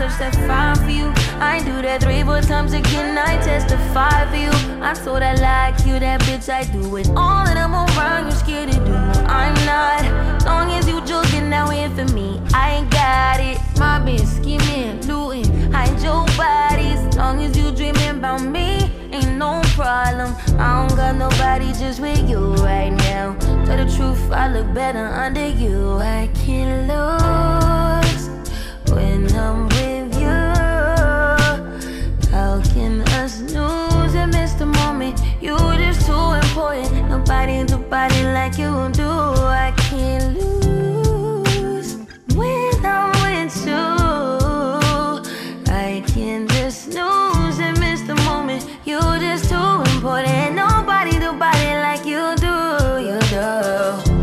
Point 2. touch that fire for you. I do that three, four times again. I testify for you. I so that like you, that bitch. I do it all that I'm around. You scared to do. I'm not. Long as you joking now in for me, I ain't got it. My bitch scheming, looting, hide your bodies. Long as you dreaming about me, ain't no problem. I don't got nobody just with you right now. Tell the truth, I look better under you. I can't lose when I'm You just too important. Nobody do body like you do. I can't lose when I'm with you. I can just lose and miss the moment. You just too important. Nobody do body like you do. You do.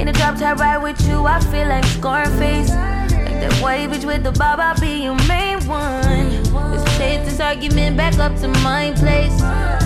In the drop top ride with you, I feel like Scarface. Like that white bitch with the bob, I'll be your main one. Let's take this argument back up to my place.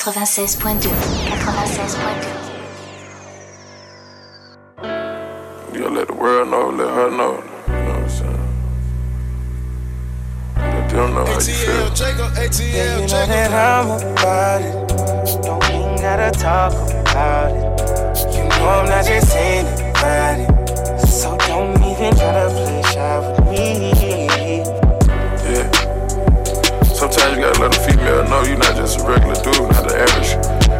96.2. 96.2. You gotta let the world know, let her know. You know what I'm saying? Let them know how you feel. ATL Jacob, ATL Yeah, you know Jacob. that I'm about it. Don't even gotta talk about it. You know I'm not just anybody. So don't even try to play shy with me. Sometimes you gotta let a female know you're not just a regular dude, not the average.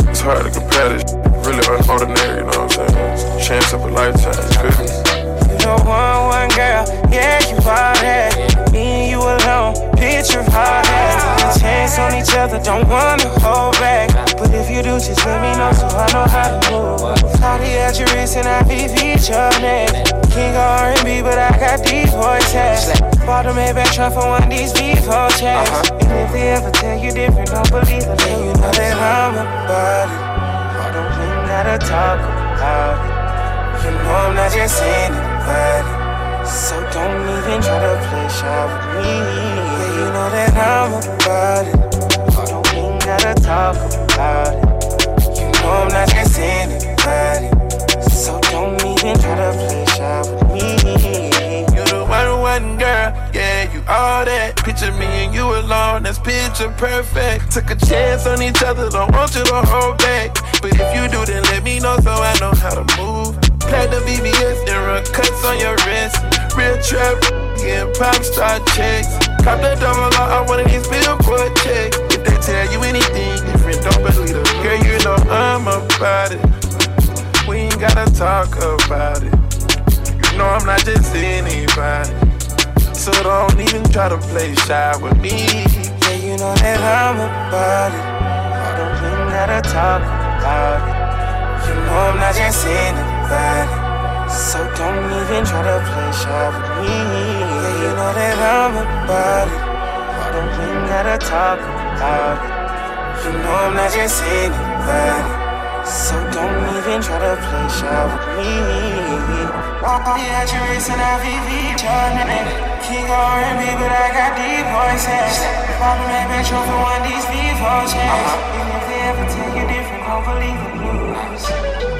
It's hard to compare this really unordinary, you know what I'm saying? It's a chance of a lifetime, you feel me? You know one, one girl, yeah, you all that. Me and you alone, picture that. Chance on each other, don't wanna hold back. But if you do, just let me know so I know how to move. Party at your wrist and I beat your neck. King of R&B, but I got deep voice hacks. Bought a Maybach truck for one of these V4 checks. Uh-huh. And if they ever tell you different, don't believe it. Then you know that I'm about it. I don't even gotta talk about it. You know I'm not just anybody. So don't even try to play shy with me. Yeah, you know that I'm about it. You don't even gotta talk about it. You know I'm not just anybody. So don't even try to play shy with me. You the one, one girl, yeah, you all that. Picture me and you alone, that's picture perfect. Took a chance on each other, don't want you to hold back. But if you do, then let me know so I know how to move. Platinum VVS and run cuts on your wrist. Real trap, getting pop star checks. Cop the double R, I one of these billboard checks. If they tell you anything different, don't believe them. Girl, you know I'm about it. We ain't gotta talk about it. You know I'm not just anybody. So don't even try to play shy with me. Yeah, you know that I'm about it. I don't even gotta talk about it. You know I'm not just anybody. So don't even try to play shy with me. Yeah, you know that I'm about it. I don't even gotta talk about it. You know I'm not just anybody. So don't even try to play shy with me. Yeah, you racing IVV, Jordan. King R&B, but I got deep voices. Problem ain't been shown for one these V4 checks. Even if they ever tell you different, don't believe the blues.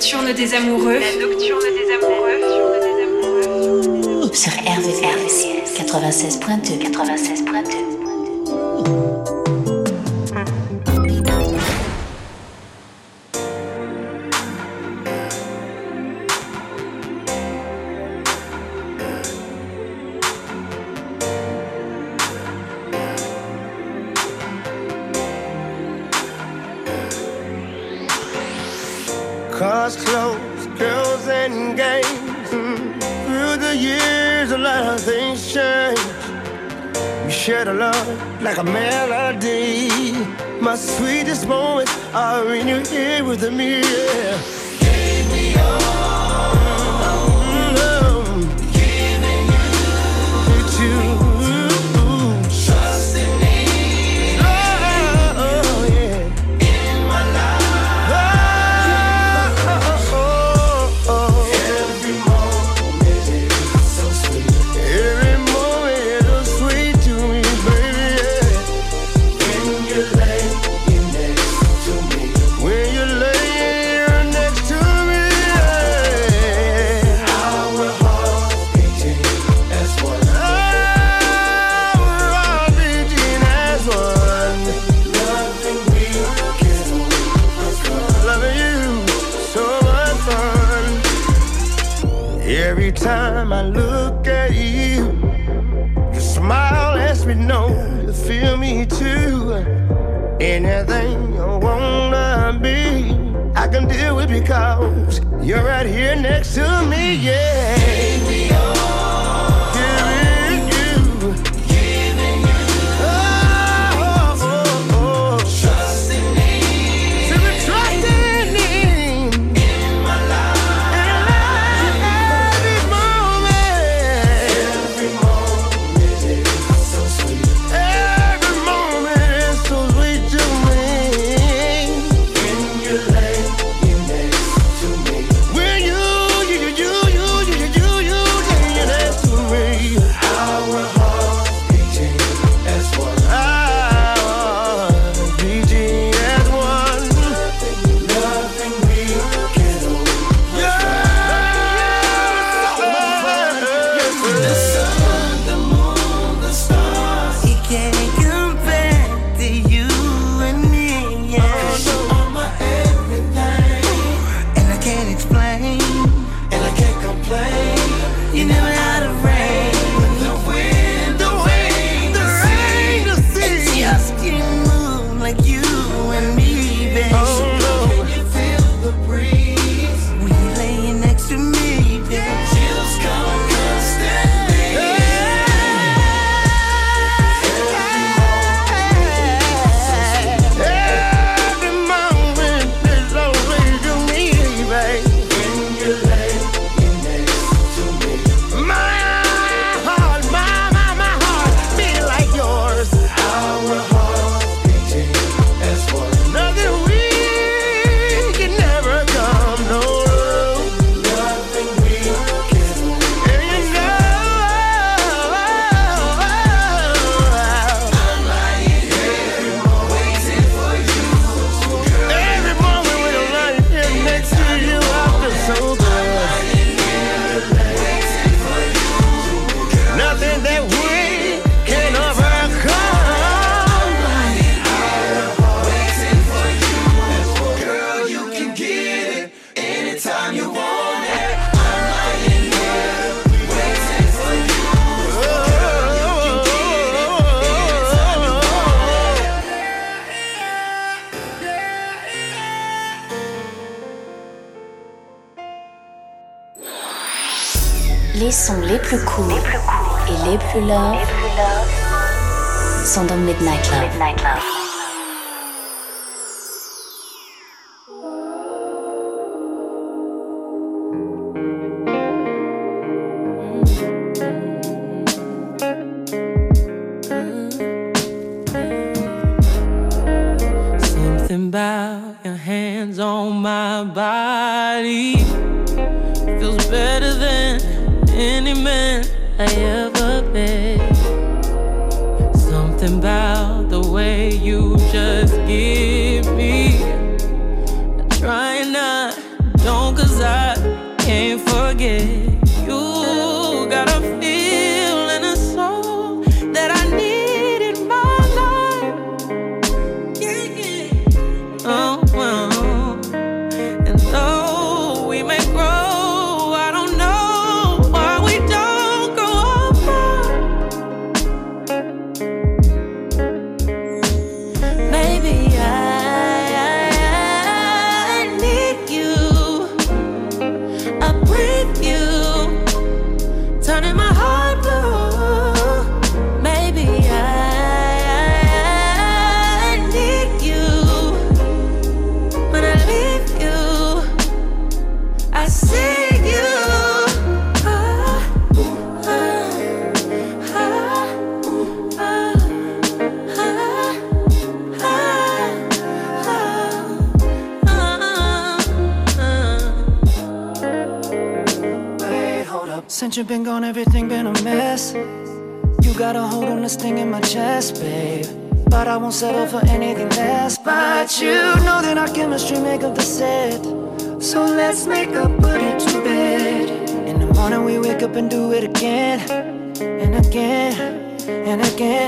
nocturne des amoureux.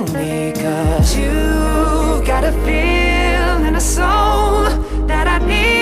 because you got a feeling and a soul that I need.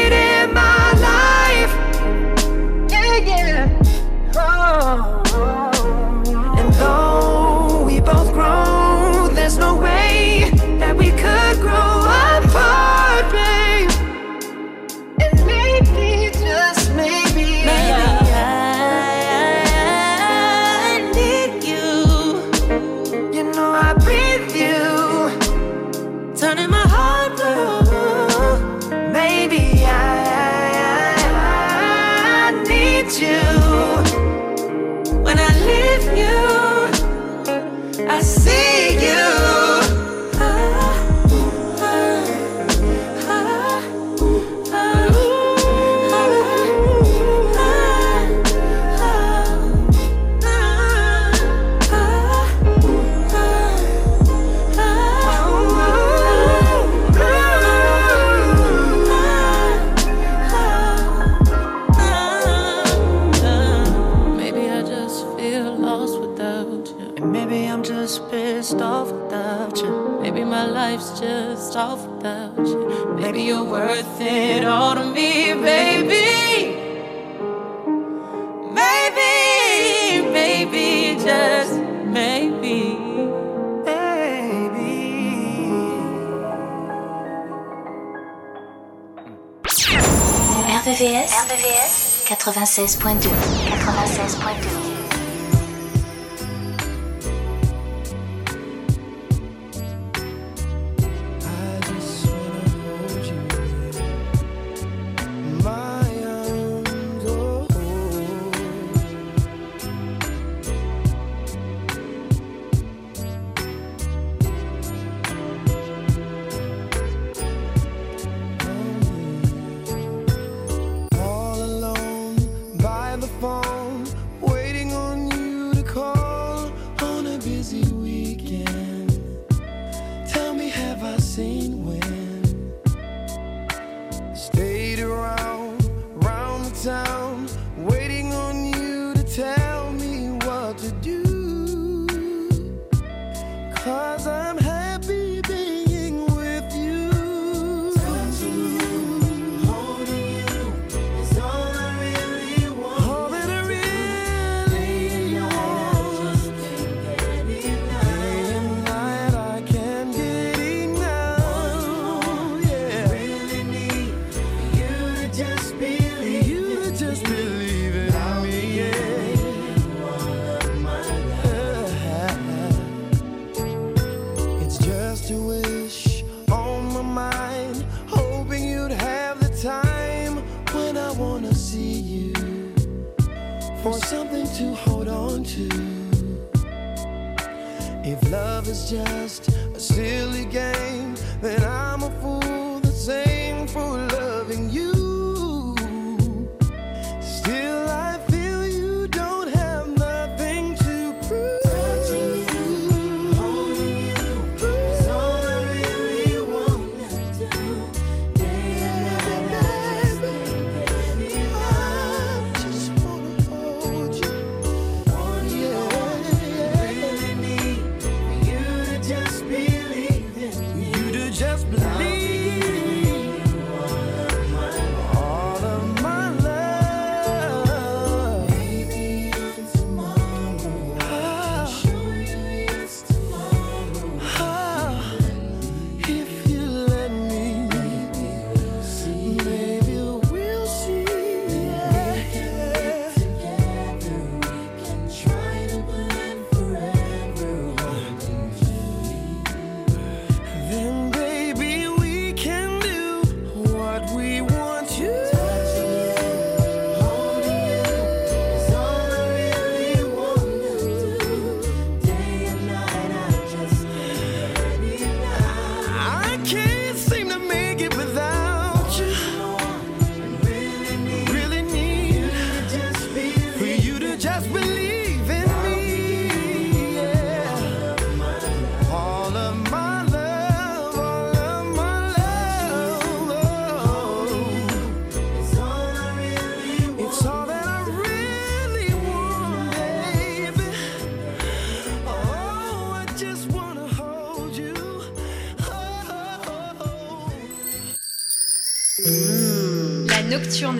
96.2. 96.2.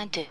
82.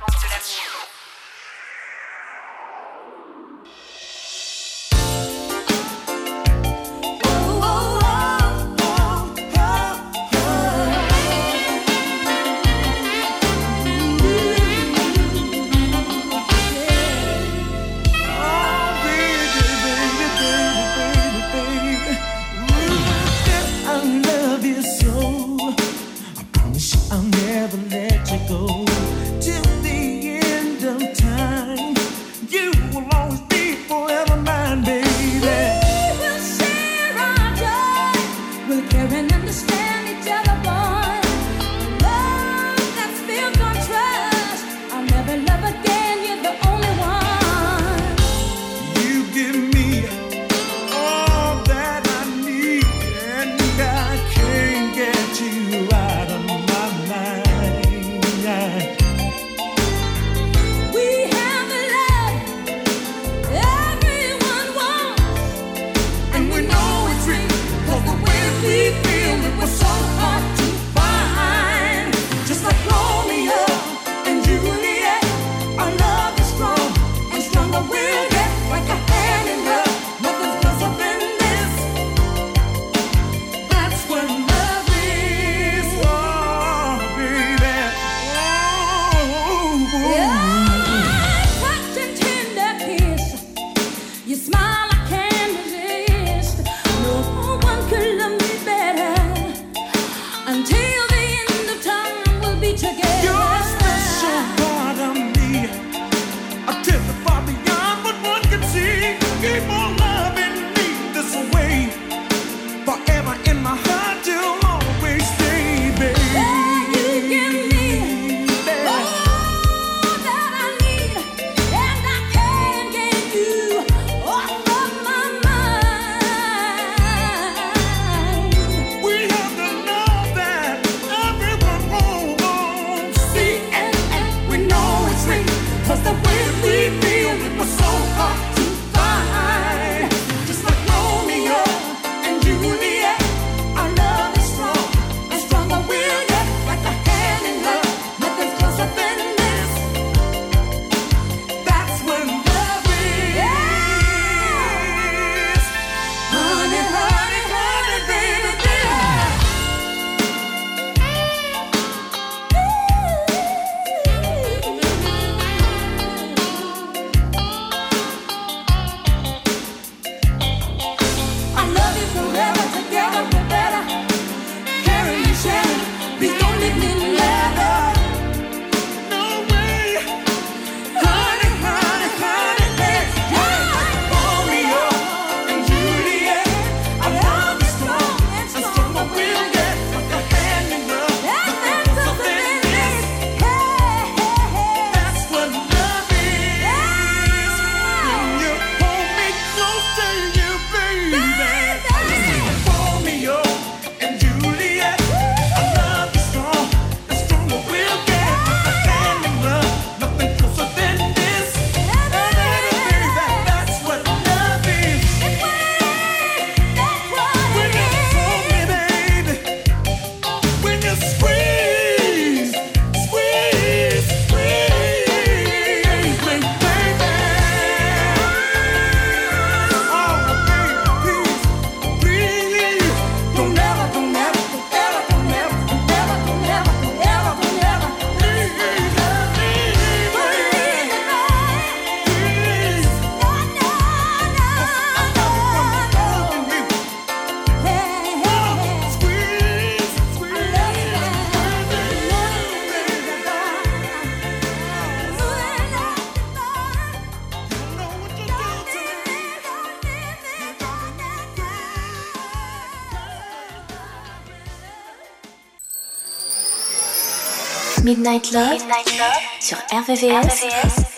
Midnight Love, sur RVVS,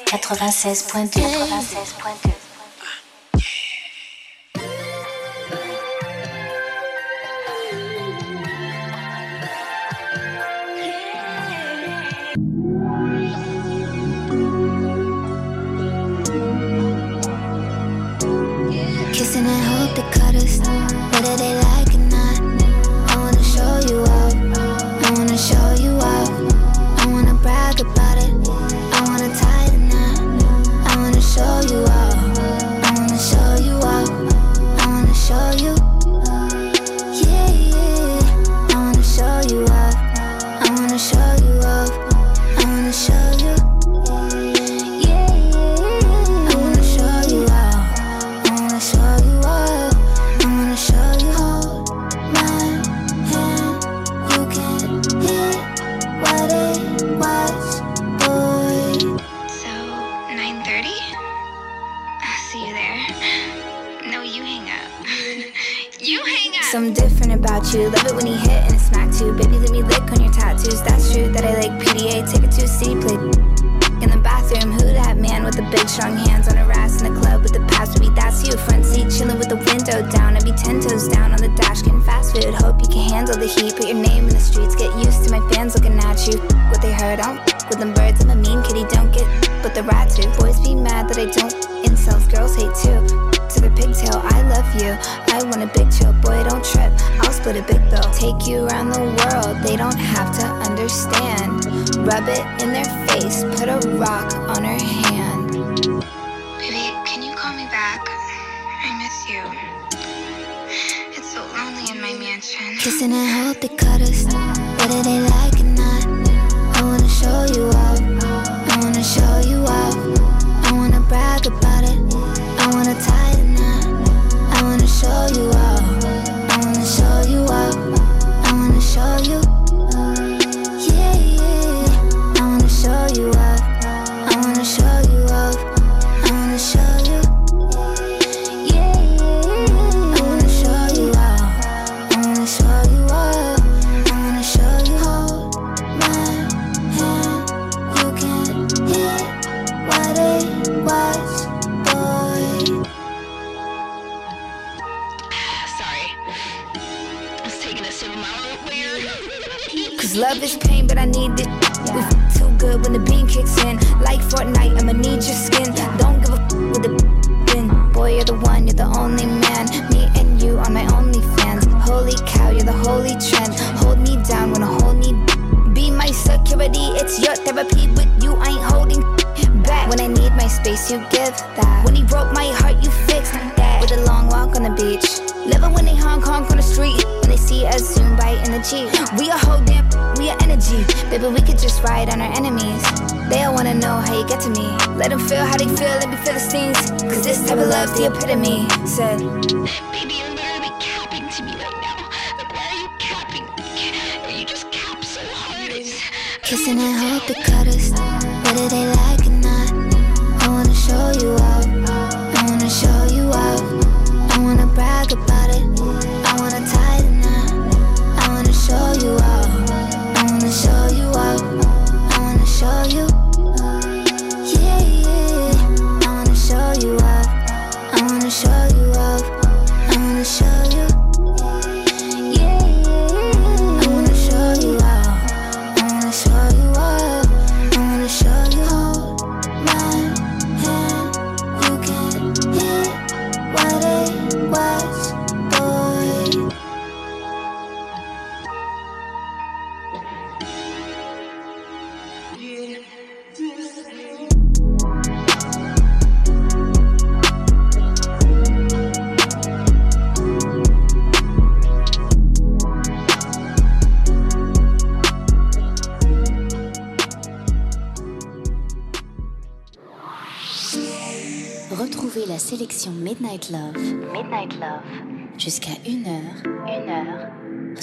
96.2. 96.2. about you. Love it when he hit and smack too. Baby, let me lick on your tattoos. That's true that I like PDA. Take it to a play. In the bathroom, who that man with the big strong hands on her ass in the club with the past baby? That's you. Front seat, chilling with the window down. I'd be ten toes down on the dash, getting fast food. Hope you can handle the heat. Put your name in the streets. Get used to my fans looking at you. What they heard, I don't with them birds. I'm a mean kitty, don't get but the rat too. Boys be mad that I don't. Incels, girls hate too to the pigtail. I love you. I want a big chill, boy. Don't trip. I'll split a big bill. Take you around the world. They don't have to understand. Rub it in their face. Put a rock on her hand. Baby, can you call me back? I miss you. It's so lonely in my mansion. Kissing and hope they cut us. Whether they like it or not. I wanna show you ride on our enemies. They all wanna know how you get to me. Let them feel how they feel, let me feel the stings. Cause this type of love's the epitome. Said, Baby, you're literally capping to me right now. Like, why are you capping? You just cap so hard. Kissing and hope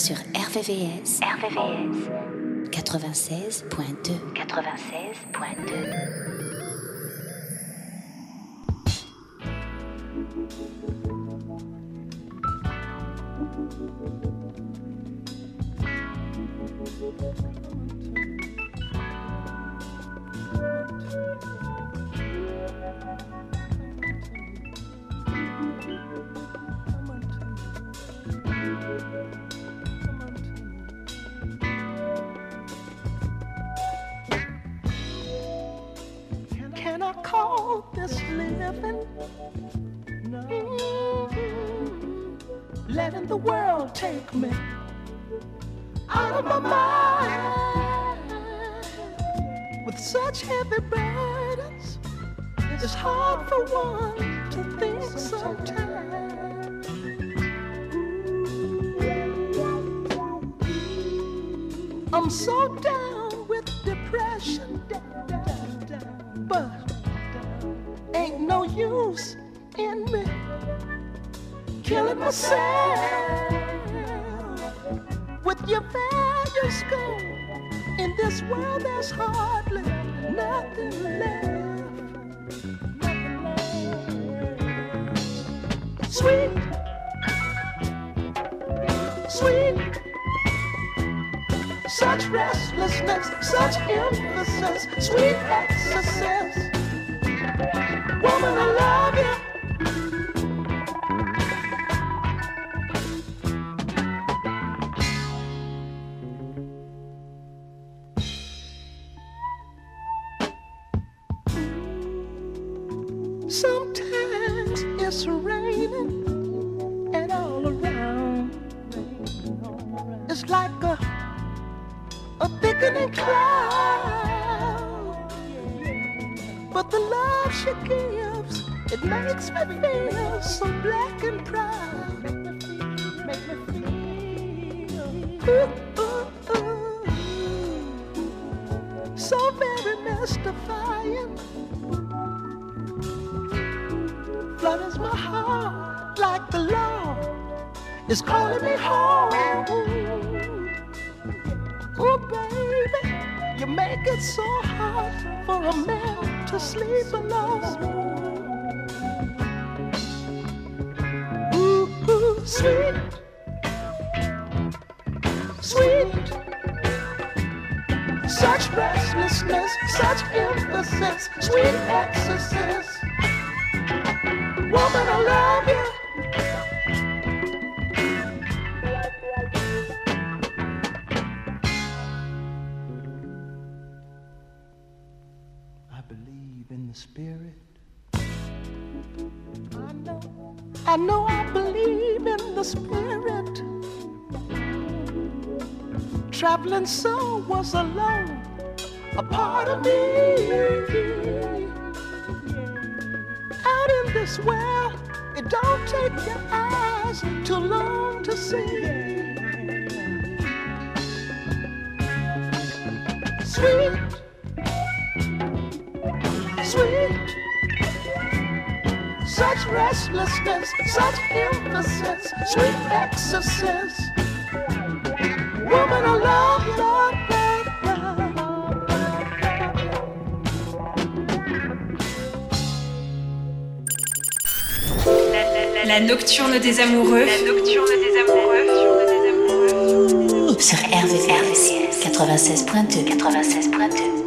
sur RVVS, RVVS 96.2 96.2 Thank you. Living. No. Letting the world take me out of my mind with such heavy burdens. It's hard for one to think sometimes. I'm so down with depression, no use in me killing myself with your values gone. In this world, there's hardly nothing left. Sweet, sweet, such restlessness, such emphasis, sweet excesses. Woman, I love you. Sometimes it's raining and all around. It's like a, a thickening cloud. But the love she gives, it makes me feel so black and proud. Make me feel ooh, ooh, ooh. so very mystifying. flutters my heart like the law is calling me home. Oh, baby, you make it so hard for a man to sleep alone. Ooh, ooh, sweet, sweet. Such restlessness, such emphasis, sweet excesses. Woman, I love you. I know I believe in the spirit. Traveling soul was alone, a part of me out in this world, it don't take your eyes too long to see. Sweet, such restlessness, such emphasis, sweet excesses. Woman, I love, love, love. La nocturne des amoureux. La nocturne des amoureux. Sur RVRVCS 96.2 96.2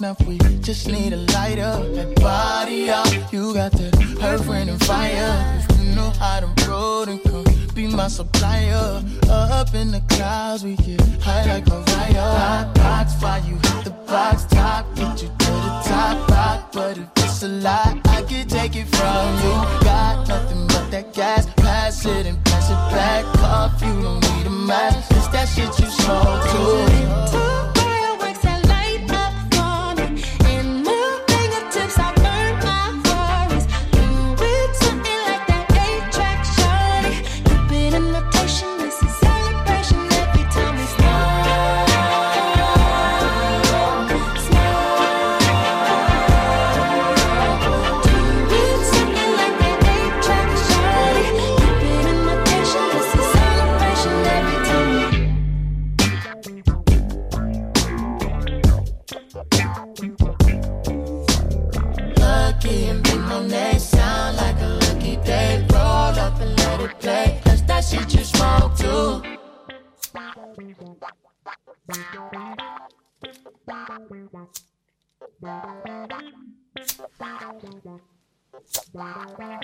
enough, we just need a lighter. That body up, you got the hurt when and fire. If you know how to roll, then come be my supplier. Up in the clouds, we get high like Mariah. Hot box, fly you hit the box top, get you to the top rock. But if it's a lie, I can take it from you. Got nothing but that gas, pass it and pass it back. Off, you don't need a mask, it's that shit you smoke too.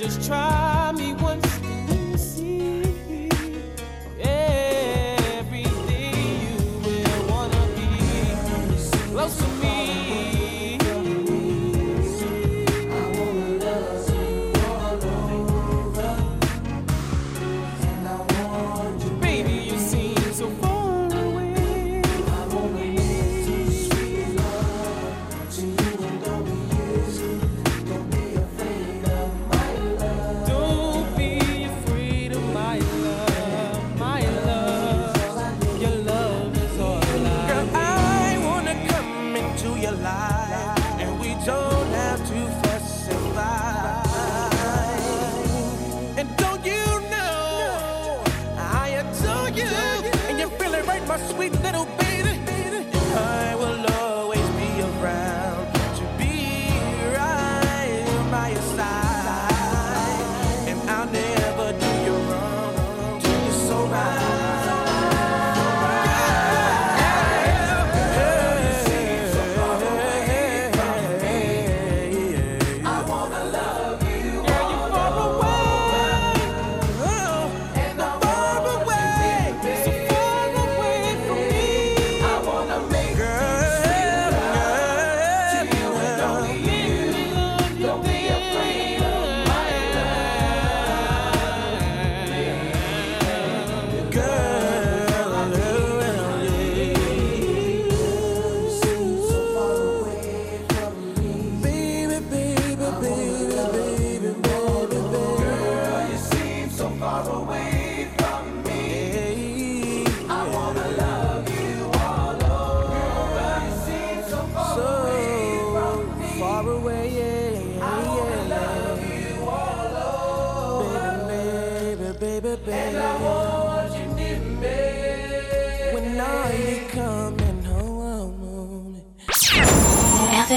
just try.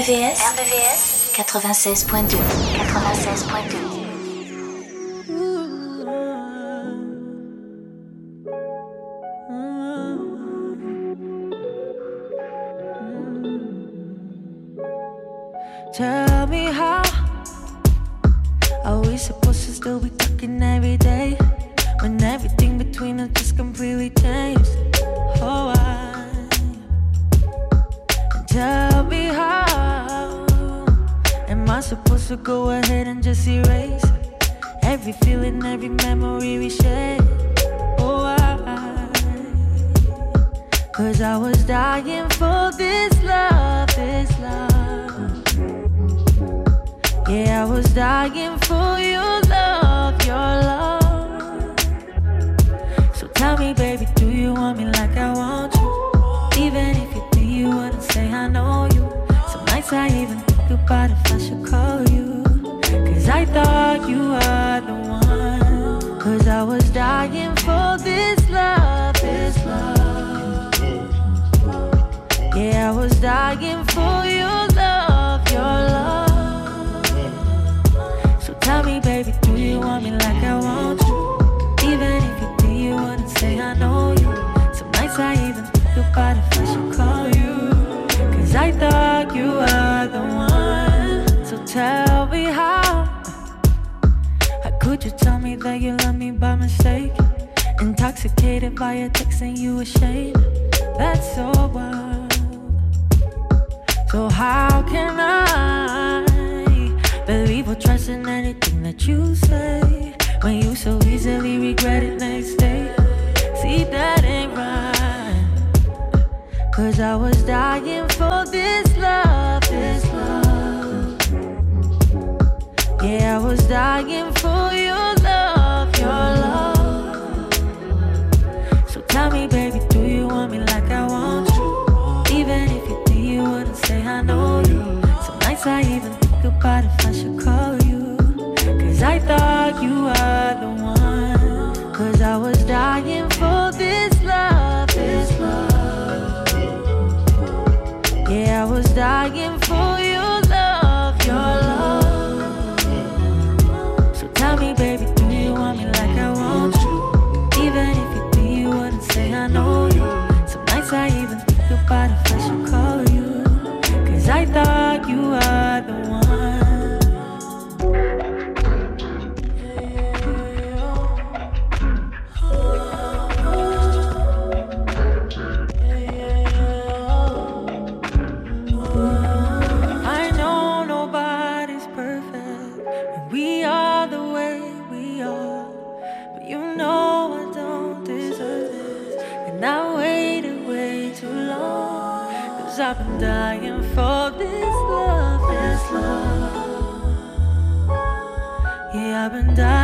RBVS, 96.2 96.2 you love me by mistake. Intoxicated by your text and you ashamed. That's so wild. So how can I believe or trust in anything that you say when you so easily regret it next day? See that ain't right. Cause I was dying for this love, this love. Yeah, I was dying for you. Tell me, baby, do you want me like I want you? Even if you think you wouldn't say I know you. Some nights I even think about if I should call you. Cause I thought you were the one. Cause I was dying for this love, this love. Yeah, I was dying for you. and I